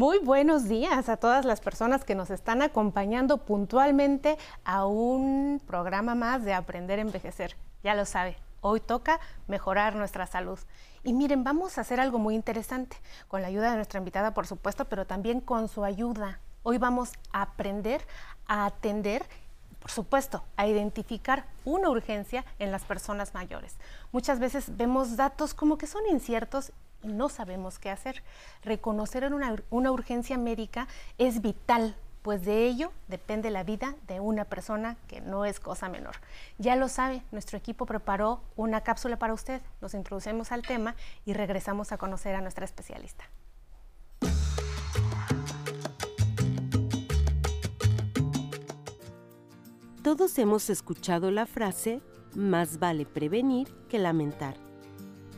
Muy buenos días a todas las personas que nos están acompañando puntualmente a un programa más de Aprender a Envejecer. Ya lo sabe, hoy toca mejorar nuestra salud. Y miren, vamos a hacer algo muy interesante, con la ayuda de nuestra invitada, por supuesto, pero también con su ayuda. Hoy vamos a aprender a atender por supuesto, a identificar una urgencia en las personas mayores. Muchas veces vemos datos como que son inciertos y no sabemos qué hacer. Reconocer una, una urgencia médica es vital pues de ello depende la vida de una persona que no es cosa menor. Ya lo sabe, nuestro equipo preparó una cápsula para usted, nos introducimos al tema y regresamos a conocer a nuestra especialista. Todos hemos escuchado la frase, más vale prevenir que lamentar.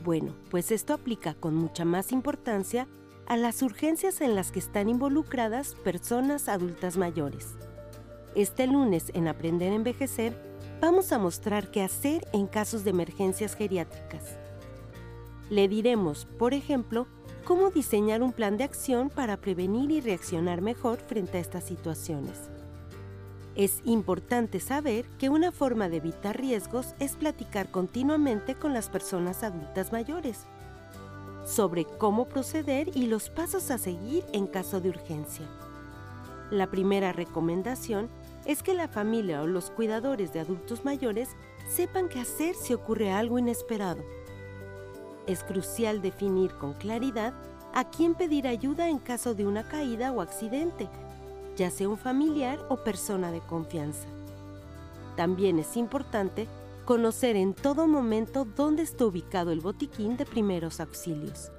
Bueno, pues esto aplica con mucha más importancia a las urgencias en las que están involucradas personas adultas mayores. Este lunes en Aprender a Envejecer vamos a mostrar qué hacer en casos de emergencias geriátricas. Le diremos, por ejemplo, cómo diseñar un plan de acción para prevenir y reaccionar mejor frente a estas situaciones. Es importante saber que una forma de evitar riesgos es platicar continuamente con las personas adultas mayores sobre cómo proceder y los pasos a seguir en caso de urgencia. La primera recomendación es que la familia o los cuidadores de adultos mayores sepan qué hacer si ocurre algo inesperado. Es crucial definir con claridad a quién pedir ayuda en caso de una caída o accidente ya sea un familiar o persona de confianza. También es importante conocer en todo momento dónde está ubicado el botiquín de primeros auxilios.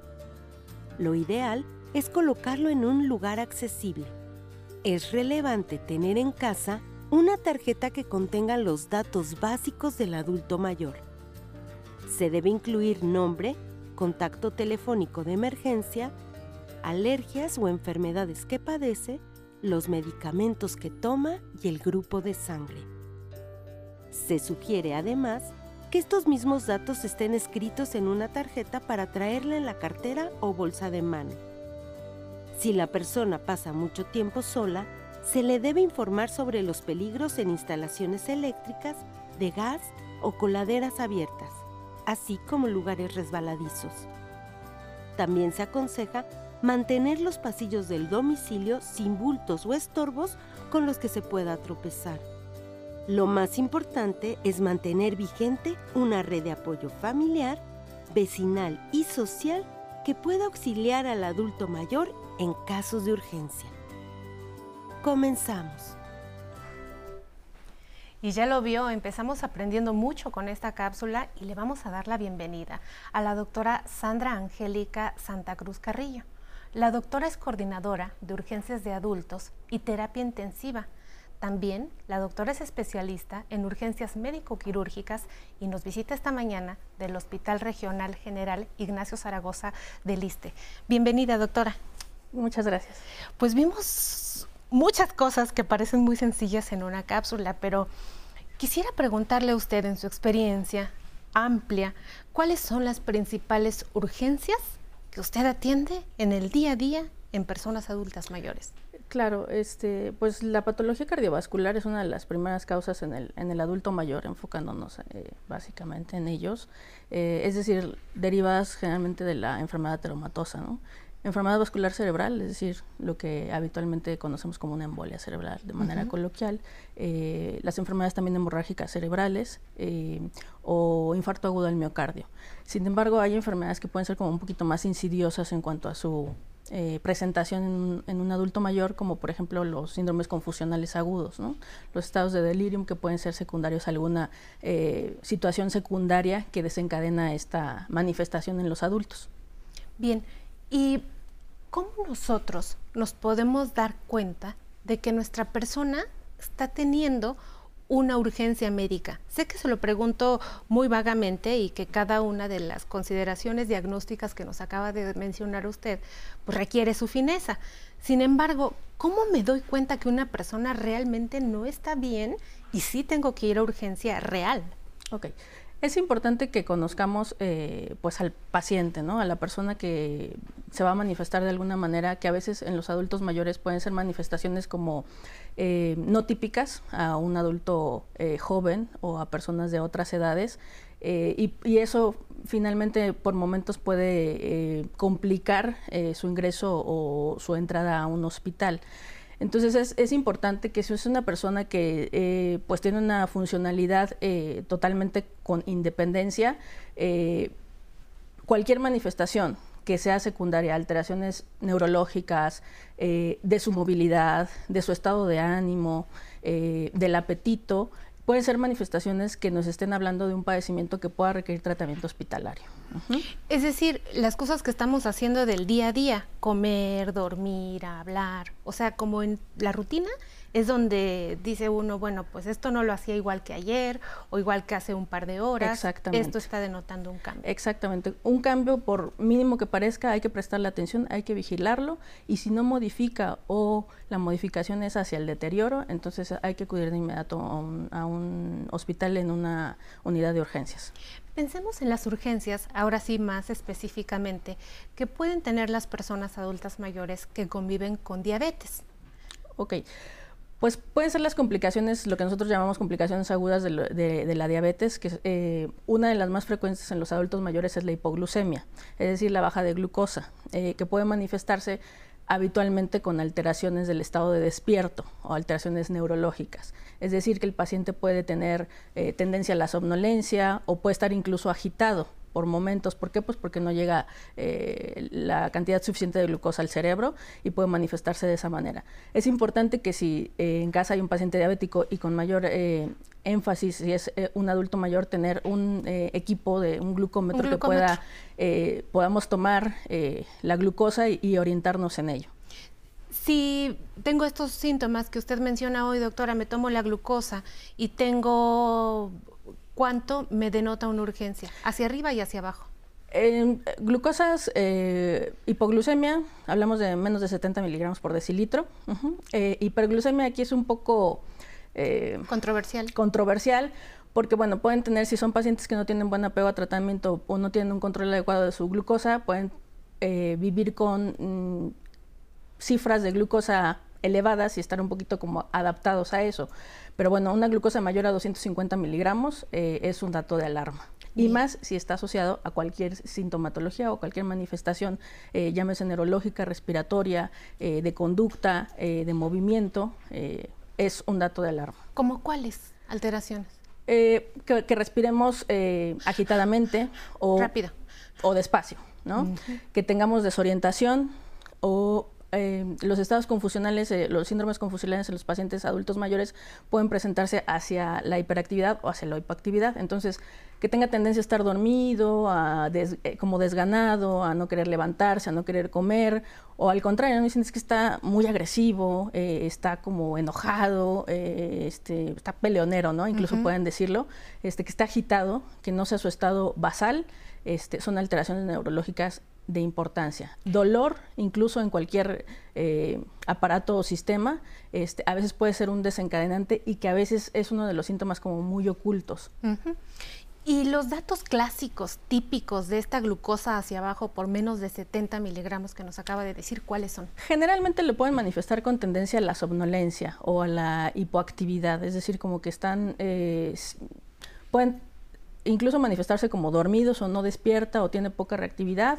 Lo ideal es colocarlo en un lugar accesible. Es relevante tener en casa una tarjeta que contenga los datos básicos del adulto mayor. Se debe incluir nombre, contacto telefónico de emergencia, alergias o enfermedades que padece, los medicamentos que toma y el grupo de sangre. Se sugiere además que estos mismos datos estén escritos en una tarjeta para traerla en la cartera o bolsa de mano. Si la persona pasa mucho tiempo sola, se le debe informar sobre los peligros en instalaciones eléctricas, de gas o coladeras abiertas, así como lugares resbaladizos. También se aconseja mantener los pasillos del domicilio sin bultos o estorbos con los que se pueda tropezar. Lo más importante es mantener vigente una red de apoyo familiar, vecinal y social que pueda auxiliar al adulto mayor en casos de urgencia. Comenzamos. Y ya lo vio, empezamos aprendiendo mucho con esta cápsula y le vamos a dar la bienvenida a la doctora Sandra Angélica Santa Cruz Carrillo. La doctora es coordinadora de urgencias de adultos y terapia intensiva. También la doctora es especialista en urgencias médico-quirúrgicas y nos visita esta mañana del Hospital Regional General Ignacio Zaragoza del Liste. Bienvenida, doctora. Muchas gracias. Pues vimos muchas cosas que parecen muy sencillas en una cápsula, pero quisiera preguntarle a usted en su experiencia amplia, ¿cuáles son las principales urgencias que usted atiende en el día a día en personas adultas mayores? Claro, este, pues la patología cardiovascular es una de las primeras causas en el, en el adulto mayor, enfocándonos eh, básicamente en ellos, eh, es decir, derivadas generalmente de la enfermedad traumatosa, ¿no? Enfermedad vascular cerebral, es decir, lo que habitualmente conocemos como una embolia cerebral de manera coloquial, eh, las enfermedades también hemorrágicas cerebrales eh, o infarto agudo del miocardio. Sin embargo, hay enfermedades que pueden ser como un poquito más insidiosas en cuanto a su eh, presentación en, un adulto mayor, como por ejemplo los síndromes confusionales agudos, los estados de delirium que pueden ser secundarios a alguna situación secundaria que desencadena esta manifestación en los adultos. Bien, y ¿cómo nosotros nos podemos dar cuenta de que nuestra persona está teniendo una urgencia médica? Sé que se lo pregunto muy vagamente y que cada una de las consideraciones diagnósticas que nos acaba de mencionar usted pues requiere su fineza. Sin embargo, ¿cómo me doy cuenta que una persona realmente no está bien y sí tengo que ir a urgencia real? Ok. Es importante que conozcamos eh, pues al paciente, ¿no? A la persona que se va a manifestar de alguna manera, que a veces en los adultos mayores pueden ser manifestaciones como eh, no típicas a un adulto eh, joven o a personas de otras edades. Y, y, eso finalmente por momentos puede complicar su ingreso o su entrada a un hospital. Entonces es, importante que si es una persona que eh, pues tiene una funcionalidad eh, totalmente con independencia, eh, cualquier manifestación que sea secundaria, alteraciones neurológicas, de su movilidad, de su estado de ánimo, del apetito, pueden ser manifestaciones que nos estén hablando de un padecimiento que pueda requerir tratamiento hospitalario. Es decir, las cosas que estamos haciendo del día a día, comer, dormir, hablar, o sea, como en la rutina, es donde dice uno, bueno, pues esto no lo hacía igual que ayer o igual que hace un par de horas. Exactamente. Esto está denotando un cambio. Exactamente. Un cambio, por mínimo que parezca, hay que prestarle atención, hay que vigilarlo y si no modifica o la modificación es hacia el deterioro, entonces hay que acudir de inmediato a un, a un hospital en una unidad de urgencias. Pensemos en las urgencias, ahora sí más específicamente, que pueden tener las personas adultas mayores que conviven con diabetes. Ok. Pues pueden ser las complicaciones, lo que nosotros llamamos complicaciones agudas de, la diabetes, que eh, una de las más frecuentes en los adultos mayores es la hipoglucemia, es decir, la baja de glucosa, eh, que puede manifestarse habitualmente con alteraciones del estado de despierto o alteraciones neurológicas. Es decir, que el paciente puede tener eh, tendencia a la somnolencia o puede estar incluso agitado por momentos. ¿Por qué? Pues porque no llega eh, la cantidad suficiente de glucosa al cerebro y puede manifestarse de esa manera. Es importante que si eh, en casa hay un paciente diabético y con mayor eh, énfasis, si es un adulto mayor, tener un equipo de un glucómetro, que pueda podamos tomar la glucosa y orientarnos en ello. Si tengo estos síntomas que usted menciona hoy, doctora, me tomo la glucosa y tengo ¿cuánto me denota una urgencia? ¿Hacia arriba y hacia abajo? Glucosas, eh, hipoglucemia, hablamos de menos de 70 miligramos por decilitro. Eh, hiperglucemia aquí es un poco... Eh, controversial. Controversial, porque bueno, pueden tener, si son pacientes que no tienen buen apego a tratamiento o no tienen un control adecuado de su glucosa, pueden vivir con mm, cifras de glucosa elevadas y estar un poquito como adaptados a eso. Pero bueno, una glucosa mayor a 250 miligramos eh, es un dato de alarma. Y más si está asociado a cualquier sintomatología o cualquier manifestación, eh, llámese neurológica, respiratoria, eh, de conducta, de movimiento, es un dato de alarma. ¿Cómo cuáles alteraciones? Que, respiremos agitadamente o, Rápido. o despacio, ¿no? Que tengamos desorientación o eh, los estados confusionales, eh, los síndromes confusionales en los pacientes adultos mayores pueden presentarse hacia la hiperactividad o hacia la hipoactividad. Entonces, que tenga tendencia a estar dormido, a eh, como desganado, a no querer levantarse, a no querer comer, o al contrario, ¿no? dicen es que está muy agresivo, está como enojado, este, está peleonero, ¿no? Incluso pueden decirlo, este, que está agitado, que no sea su estado basal, este, son alteraciones neurológicas de importancia. Dolor, incluso en cualquier eh, aparato o sistema, este, a veces puede ser un desencadenante y que a veces es uno de los síntomas como muy ocultos. Y los datos clásicos, típicos de esta glucosa hacia abajo por menos de 70 miligramos que nos acaba de decir, ¿cuáles son? Generalmente le pueden manifestar con tendencia a la somnolencia o a la hipoactividad, es decir, como que están, eh, pueden incluso manifestarse como dormidos o no despierta o tiene poca reactividad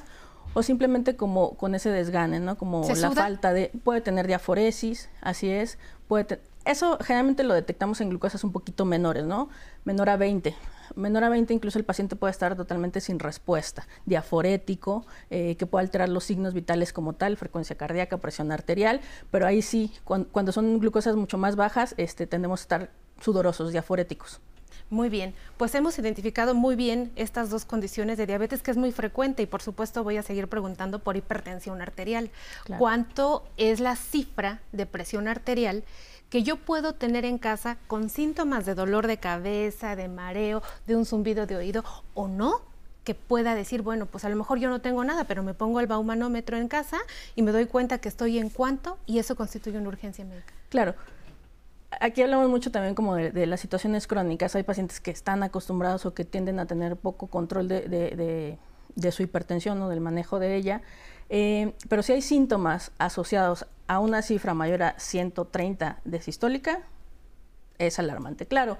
o simplemente como con ese desgane, ¿no? Como la falta de, puede tener diaforesis, así es, puede eso generalmente lo detectamos en glucosas un poquito menores, ¿no? Menor a 20. Menor a 20 incluso el paciente puede estar totalmente sin respuesta, diaforético, eh, que puede alterar los signos vitales como tal, frecuencia cardíaca, presión arterial, pero ahí sí, cuando, cuando son glucosas mucho más bajas, este, tendemos a estar sudorosos, diaforéticos. Muy bien, pues hemos identificado muy bien estas dos condiciones de diabetes que es muy frecuente y por supuesto voy a seguir preguntando por hipertensión arterial. ¿Cuánto es la cifra de presión arterial que yo puedo tener en casa con síntomas de dolor de cabeza, de mareo, de un zumbido de oído o no? que pueda decir, bueno, pues a lo mejor yo no tengo nada, pero me pongo el baumanómetro en casa y me doy cuenta que estoy en cuanto y eso constituye una urgencia médica. Claro, aquí hablamos mucho también como de, las situaciones crónicas. Hay pacientes que están acostumbrados o que tienden a tener poco control de, su hipertensión o del manejo de ella. Eh, pero si hay síntomas asociados a una cifra mayor a 130 de sistólica, es alarmante. Claro,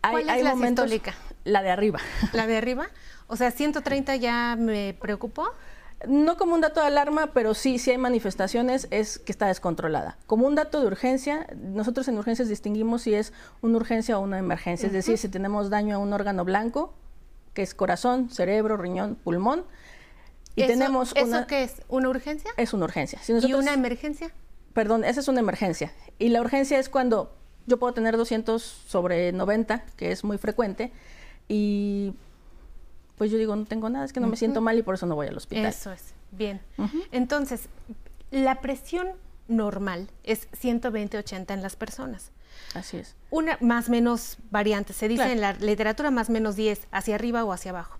¿Cuál es la sistólica? La de arriba. ¿La de arriba? O sea, 130 ya me preocupó. No como un dato de alarma, pero sí, si hay manifestaciones, es que está descontrolada. Como un dato de urgencia, nosotros en urgencias distinguimos si es una urgencia o una emergencia. Es decir, si tenemos daño a un órgano blanco, que es corazón, cerebro, riñón, pulmón. Y tenemos ¿Eso qué es? ¿Una urgencia? Es una urgencia. ¿Y una emergencia? Perdón, esa es una emergencia. Y la urgencia es cuando yo puedo tener 200 sobre 90, que es muy frecuente, y pues yo digo, no tengo nada, es que no me siento mal y por eso no voy al hospital. Eso es, bien. Entonces, la presión normal es 120-80 en las personas. Así es. Una más menos variante, se dice en la literatura más menos 10, hacia arriba o hacia abajo.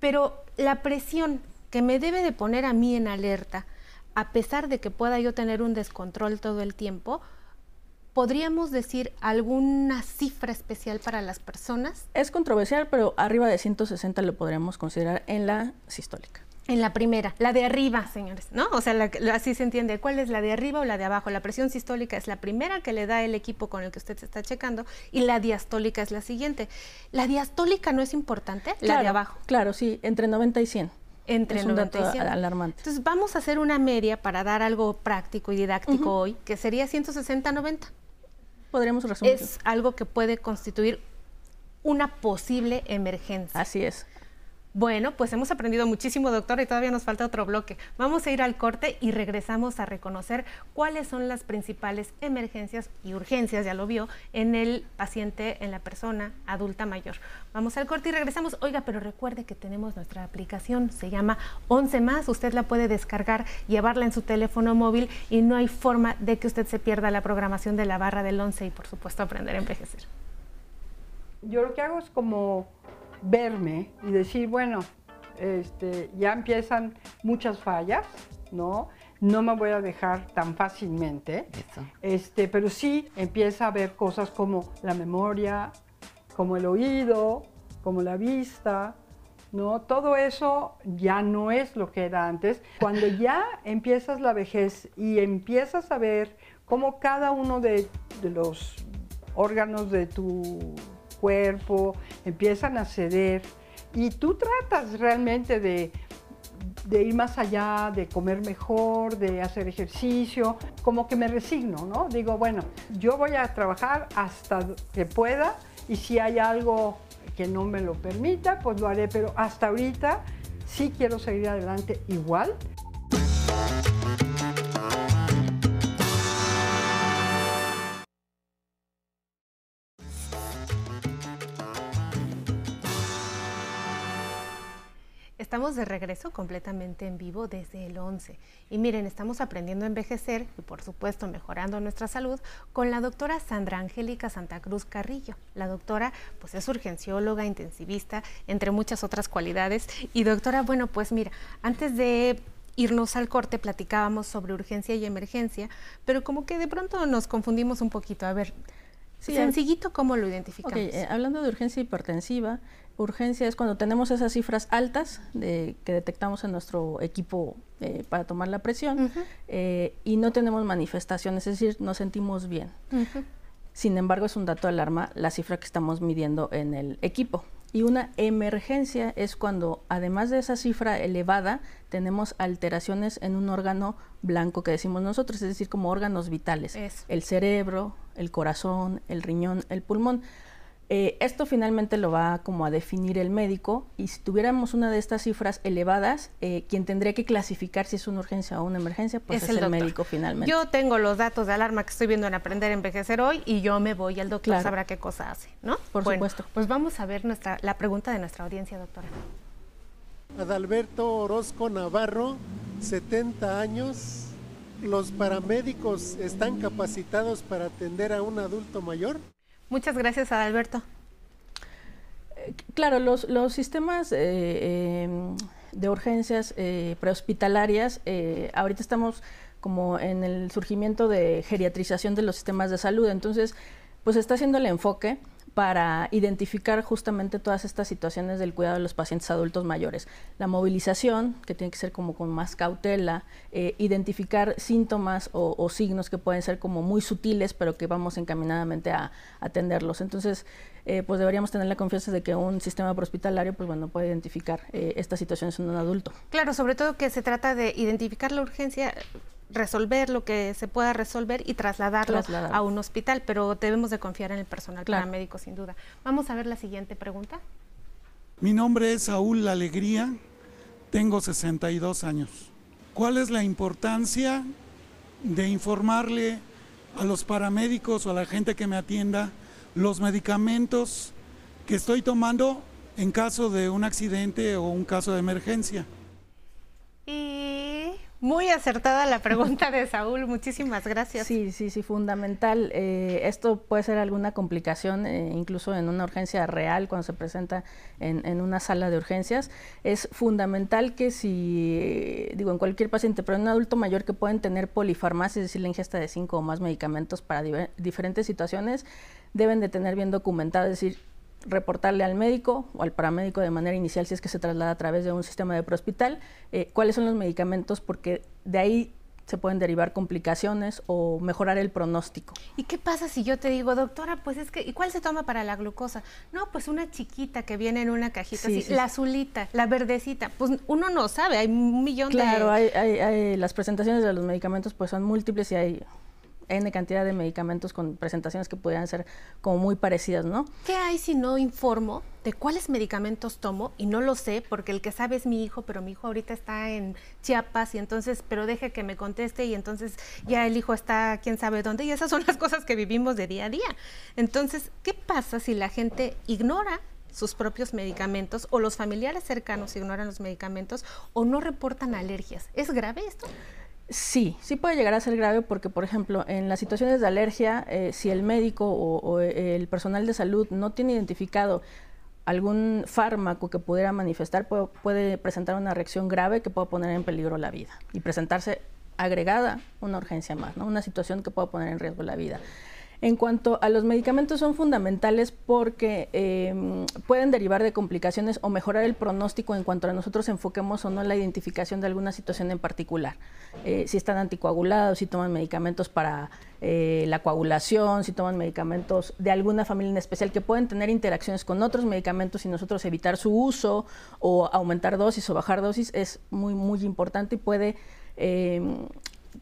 Pero la presión que me debe de poner a mí en alerta, a pesar de que pueda yo tener un descontrol todo el tiempo, ¿Podríamos decir alguna cifra especial para las personas? Es controversial, pero arriba de 160 lo podríamos considerar en la sistólica. En la primera, la de arriba, señores, ¿no? O sea, así se entiende. ¿Cuál es la de arriba o la de abajo? La presión sistólica es la primera que le da el equipo con el que usted se está checando y la diastólica es la siguiente. ¿La diastólica no es importante? la de abajo. Claro, sí, entre 90 y 100 entre es un dato alarmante. Entonces vamos a hacer una media para dar algo práctico y didáctico hoy, que sería 160-90 podríamos resumir. Es algo que puede constituir una posible emergencia. Así es. Bueno, pues hemos aprendido muchísimo, doctor, y todavía nos falta otro bloque. Vamos a ir al corte y regresamos a reconocer cuáles son las principales emergencias y urgencias, ya lo vio, en el paciente, en la persona adulta mayor. Vamos al corte y regresamos. Oiga, pero recuerde que tenemos nuestra aplicación, se llama 11 más. Usted la puede descargar, llevarla en su teléfono móvil y no hay forma de que usted se pierda la programación de la barra del 11 y, por supuesto, aprender a envejecer. Yo lo que hago es como verme y decir, bueno, este, ya empiezan muchas fallas, ¿no? No me voy a dejar tan fácilmente. Este, pero sí empieza a ver cosas como la memoria, como el oído, como la vista, ¿no? Todo eso ya no es lo que era antes. Cuando ya empiezas la vejez y empiezas a ver cómo cada uno de los órganos de tu cuerpo, empiezan a ceder y tú tratas realmente de, ir más allá, de comer mejor, de hacer ejercicio, como que me resigno, ¿no? Digo, bueno, yo voy a trabajar hasta que pueda y si hay algo que no me lo permita, pues lo haré, pero hasta ahorita sí quiero seguir adelante igual. Estamos de regreso completamente en vivo desde el 11. Y miren, estamos aprendiendo a envejecer y por supuesto mejorando nuestra salud con la doctora Sandra Angélica Santa Cruz Carrillo. La doctora pues es urgencióloga, intensivista, entre muchas otras cualidades. Y doctora, bueno, pues mira, antes de irnos al corte platicábamos sobre urgencia y emergencia, pero como que de pronto nos confundimos un poquito. A ver, sencillito, ¿cómo lo identificamos? Eh, hablando de urgencia hipertensiva, urgencia es cuando tenemos esas cifras altas de, que detectamos en nuestro equipo eh, para tomar la presión eh, y no tenemos manifestaciones, es decir, nos sentimos bien. Sin embargo, es un dato de alarma la cifra que estamos midiendo en el equipo. Y una emergencia es cuando, además de esa cifra elevada, tenemos alteraciones en un órgano blanco que decimos nosotros, es decir, como órganos vitales. El cerebro, el corazón, el riñón, el pulmón. Eh, esto finalmente lo va como a definir el médico y si tuviéramos una de estas cifras elevadas, eh, quien tendría que clasificar si es una urgencia o una emergencia, pues es, el, médico finalmente. Yo tengo los datos de alarma que estoy viendo en Aprender a Envejecer hoy y yo me voy al doctor sabrá qué cosa hace, ¿no? Por supuesto. Pues vamos a ver nuestra, la pregunta de nuestra audiencia, doctora. Adalberto Orozco Navarro, 70 años. ¿Los paramédicos están capacitados para atender a un adulto mayor? Muchas gracias, Adalberto. Eh, claro, los, los sistemas eh, em, de urgencias prehospitalarias, ahorita estamos como en el surgimiento de geriatrización de los sistemas de salud, entonces pues está haciendo el enfoque para identificar justamente todas estas situaciones del cuidado de los pacientes adultos mayores. La movilización, que tiene que ser como con más cautela, eh, identificar síntomas o, signos que pueden ser como muy sutiles, pero que vamos encaminadamente a, atenderlos. Entonces, eh, pues deberíamos tener la confianza de que un sistema hospitalario, pues bueno, puede identificar eh, estas situaciones en un adulto. Claro, sobre todo que se trata de identificar la urgencia resolver lo que se pueda resolver y trasladarlo a un hospital, pero debemos de confiar en el personal paramédico sin duda. Vamos a ver la siguiente pregunta. Mi nombre es Saúl La Alegría, tengo 62 años. ¿Cuál es la importancia de informarle a los paramédicos o a la gente que me atienda los medicamentos que estoy tomando en caso de un accidente o un caso de emergencia? Muy acertada la pregunta de Saúl, muchísimas gracias. Sí, sí, sí, fundamental. Eh, esto puede ser alguna complicación, eh, incluso en una urgencia real, cuando se presenta en, una sala de urgencias. Es fundamental que si, digo, en cualquier paciente, pero en un adulto mayor que pueden tener polifarmacia, es decir, la ingesta de cinco o más medicamentos para diferentes situaciones, deben de tener bien documentado, es decir, reportarle al médico o al paramédico de manera inicial si es que se traslada a través de un sistema de prehospital eh, cuáles son los medicamentos porque de ahí se pueden derivar complicaciones o mejorar el pronóstico. ¿Y qué pasa si yo te digo, doctora, pues es que, ¿y cuál se toma para la glucosa? No, pues una chiquita que viene en una cajita, así, la azulita, la verdecita, pues uno no sabe, hay un millón de... Claro, hay, las presentaciones de los medicamentos pues son múltiples y hay N cantidad de medicamentos con presentaciones que pudieran ser como muy parecidas, ¿no? ¿Qué hay si no informo de cuáles medicamentos tomo y no lo sé porque el que sabe es mi hijo, pero mi hijo ahorita está en Chiapas y entonces, pero deje que me conteste y entonces ya el hijo está quién sabe dónde y esas son las cosas que vivimos de día a día. Entonces, ¿qué pasa si la gente ignora sus propios medicamentos o los familiares cercanos ignoran los medicamentos o no reportan alergias? ¿Es grave esto? Sí, sí puede llegar a ser grave porque, por ejemplo, en las situaciones de alergia, eh, si el médico o, el personal de salud no tiene identificado algún fármaco que pudiera manifestar, puede, presentar una reacción grave que pueda poner en peligro la vida y presentarse agregada una urgencia más, ¿no? una situación que pueda poner en riesgo la vida. En cuanto a los medicamentos son fundamentales porque em, pueden derivar de complicaciones o mejorar el pronóstico en cuanto a nosotros enfoquemos o no la identificación de alguna situación en particular. Eh, si están anticoagulados, si toman medicamentos para eh, la coagulación, si toman medicamentos de alguna familia en especial que pueden tener interacciones con otros medicamentos y nosotros evitar su uso o aumentar dosis o bajar dosis es muy, muy importante y puede em,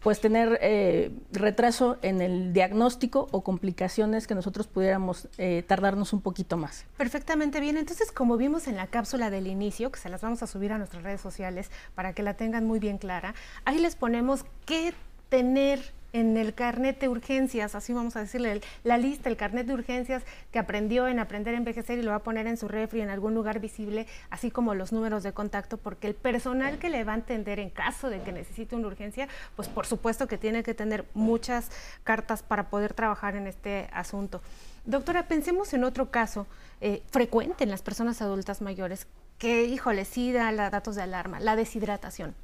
pues tener eh, retraso en el diagnóstico o complicaciones que nosotros pudiéramos eh, tardarnos un poquito más. Perfectamente bien. Entonces, como vimos en la cápsula del inicio, que se las vamos a subir a nuestras redes sociales para que la tengan muy bien clara, ahí les ponemos qué tener en el carnet de urgencias, así vamos a decirle, la lista, el carnet de urgencias que aprendió en Aprender a Envejecer y lo va a poner en su refri en algún lugar visible, así como los números de contacto, porque el personal que le va a atender en caso de que necesite una urgencia, pues por supuesto que tiene que tener muchas cartas para poder trabajar en este asunto. Doctora, pensemos en otro caso eh, frecuente en las personas adultas mayores, que, híjole, sí da datos de alarma, la deshidratación.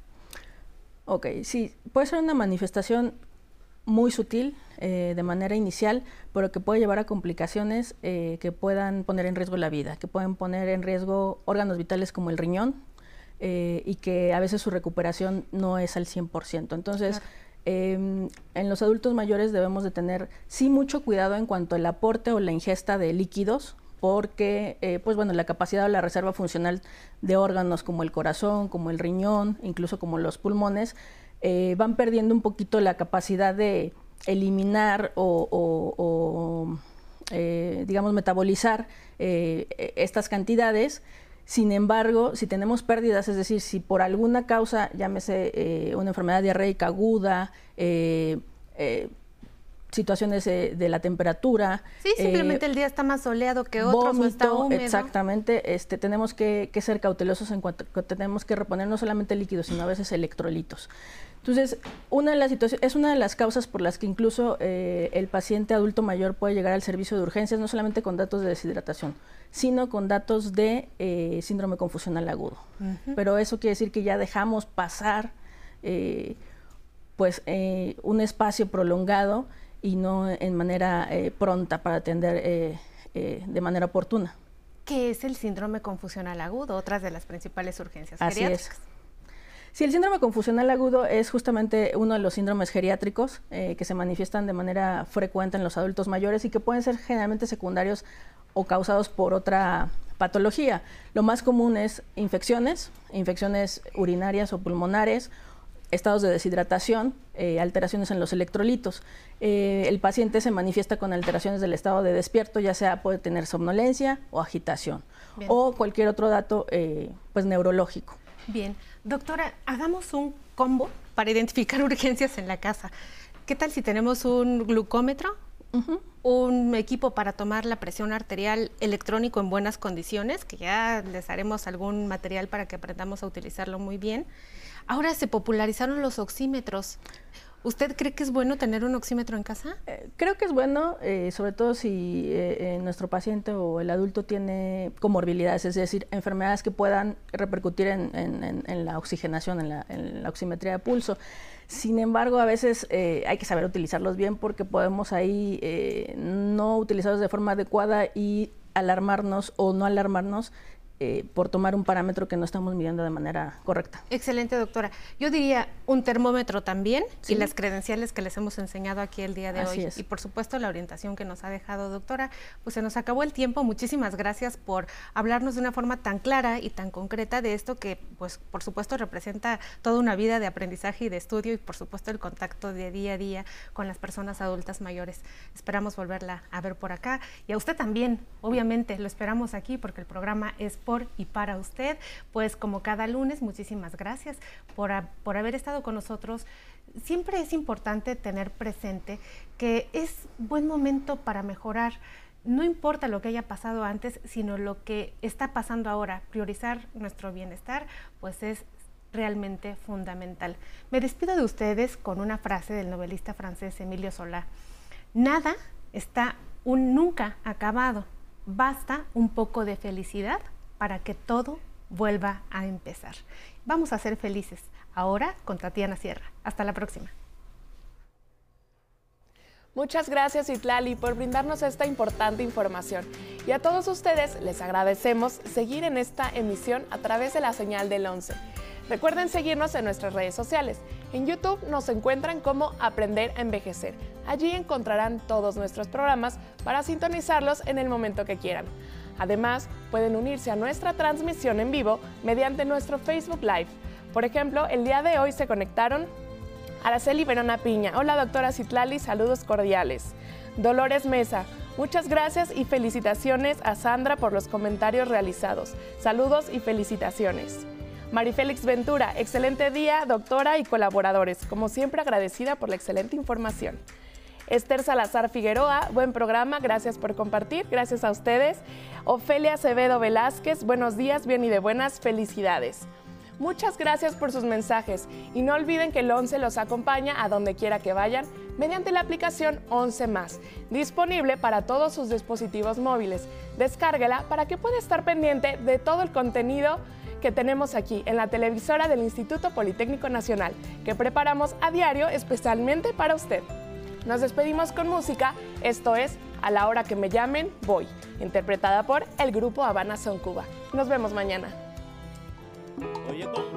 Ok, sí, puede ser una manifestación muy sutil eh, de manera inicial, pero que puede llevar a complicaciones eh, que puedan poner en riesgo la vida, que pueden poner en riesgo órganos vitales como el riñón eh, y que a veces su recuperación no es al 100%. Entonces, em, en los adultos mayores debemos de tener sí mucho cuidado en cuanto al aporte o la ingesta de líquidos, porque pues bueno, la capacidad o la reserva funcional de órganos como el corazón, como el riñón, incluso como los pulmones, eh, van perdiendo un poquito la capacidad de eliminar o, eh, digamos, metabolizar eh, estas cantidades. Sin embargo, si tenemos pérdidas, es decir, si por alguna causa, llámese una enfermedad diarreica aguda, situaciones de la temperatura. Sí, simplemente el día está más soleado que otros o está húmedo. Exactamente, este, tenemos que, ser cautelosos en cuanto que tenemos que reponer no solamente líquidos, sino a veces electrolitos. Entonces, una de las situaciones, es una de las causas por las que incluso eh, el paciente adulto mayor puede llegar al servicio de urgencias, no solamente con datos de deshidratación, sino con datos de eh, síndrome confusional agudo. Pero eso quiere decir que ya dejamos pasar eh, pues un espacio prolongado y no en manera pronta para atender de manera oportuna. ¿Qué es el síndrome confusional agudo? Otras de las principales urgencias Así Es. Sí, el síndrome confusional agudo es justamente uno de los síndromes geriátricos eh, que se manifiestan de manera frecuente en los adultos mayores y que pueden ser generalmente secundarios o causados por otra patología. Lo más común es infecciones, infecciones urinarias o pulmonares, estados de deshidratación, eh, alteraciones en los electrolitos. Eh, el paciente se manifiesta con alteraciones del estado de despierto, ya sea puede tener somnolencia o agitación o cualquier otro dato pues neurológico. Bien, doctora, hagamos un combo para identificar urgencias en la casa. ¿Qué tal si tenemos un glucómetro, un equipo para tomar la presión arterial electrónico en buenas condiciones, que ya les haremos algún material para que aprendamos a utilizarlo muy bien? Ahora se popularizaron los oxímetros. ¿Usted cree que es bueno tener un oxímetro en casa? Eh, creo que es bueno, eh, sobre todo si eh, nuestro paciente o el adulto tiene comorbilidades, es decir, enfermedades que puedan repercutir en, la oxigenación, en la, oximetría de pulso. Sin embargo, a veces hay que saber utilizarlos bien porque podemos ahí no utilizarlos de forma adecuada y alarmarnos o no alarmarnos eh, por tomar un parámetro que no estamos midiendo de manera correcta. Excelente, doctora. Yo diría un termómetro también y las credenciales que les hemos enseñado aquí el día de hoy. Y por supuesto la orientación que nos ha dejado, doctora. Pues se nos acabó el tiempo. Muchísimas gracias por hablarnos de una forma tan clara y tan concreta de esto que, pues, por supuesto, representa toda una vida de aprendizaje y de estudio y, por supuesto, el contacto de día a día con las personas adultas mayores. Esperamos volverla a ver por acá. Y a usted también, obviamente, lo esperamos aquí porque el programa es por y para usted. Pues como cada lunes, muchísimas gracias por, por haber estado con nosotros. Siempre es importante tener presente que es buen momento para mejorar no importa lo que haya pasado antes, sino lo que está pasando ahora. Priorizar nuestro bienestar, pues es realmente fundamental. Me despido de ustedes con una frase del novelista francés Emilio Solá. Nada está un nunca acabado. Basta un poco de felicidad para que todo vuelva a empezar. Vamos a ser felices. Ahora con Tatiana Sierra. Hasta la próxima. Muchas gracias Itlali por brindarnos esta importante información. Y a todos ustedes les agradecemos seguir en esta emisión a través de la señal del 11. Recuerden seguirnos en nuestras redes sociales. En YouTube nos encuentran como Aprender a Envejecer. Allí encontrarán todos nuestros programas para sintonizarlos en el momento que quieran. Además, pueden unirse a nuestra transmisión en vivo mediante nuestro Facebook Live. Por ejemplo, el día de hoy se conectaron Araceli Verona Piña. Hola, doctora Citlali, saludos cordiales. Dolores Mesa, muchas gracias y felicitaciones a Sandra por los comentarios realizados. Saludos y felicitaciones. Marifélix Ventura, excelente día, doctora y colaboradores. Como siempre, agradecida por la excelente información. Esther Salazar Figueroa, buen programa, gracias por compartir, gracias a ustedes. Ofelia Acevedo Velázquez, buenos días, bien y de buenas, felicidades. Muchas gracias por sus mensajes y no olviden que el 11 los acompaña a donde quiera que vayan mediante la aplicación 11 más, disponible para todos sus dispositivos móviles. Descárguela para que pueda estar pendiente de todo el contenido que tenemos aquí en la televisora del Instituto Politécnico Nacional, que preparamos a diario especialmente para usted. Nos despedimos con música, esto es A la hora que me llamen, voy, interpretada por el grupo Habana Son Cuba. Nos vemos mañana. Siempre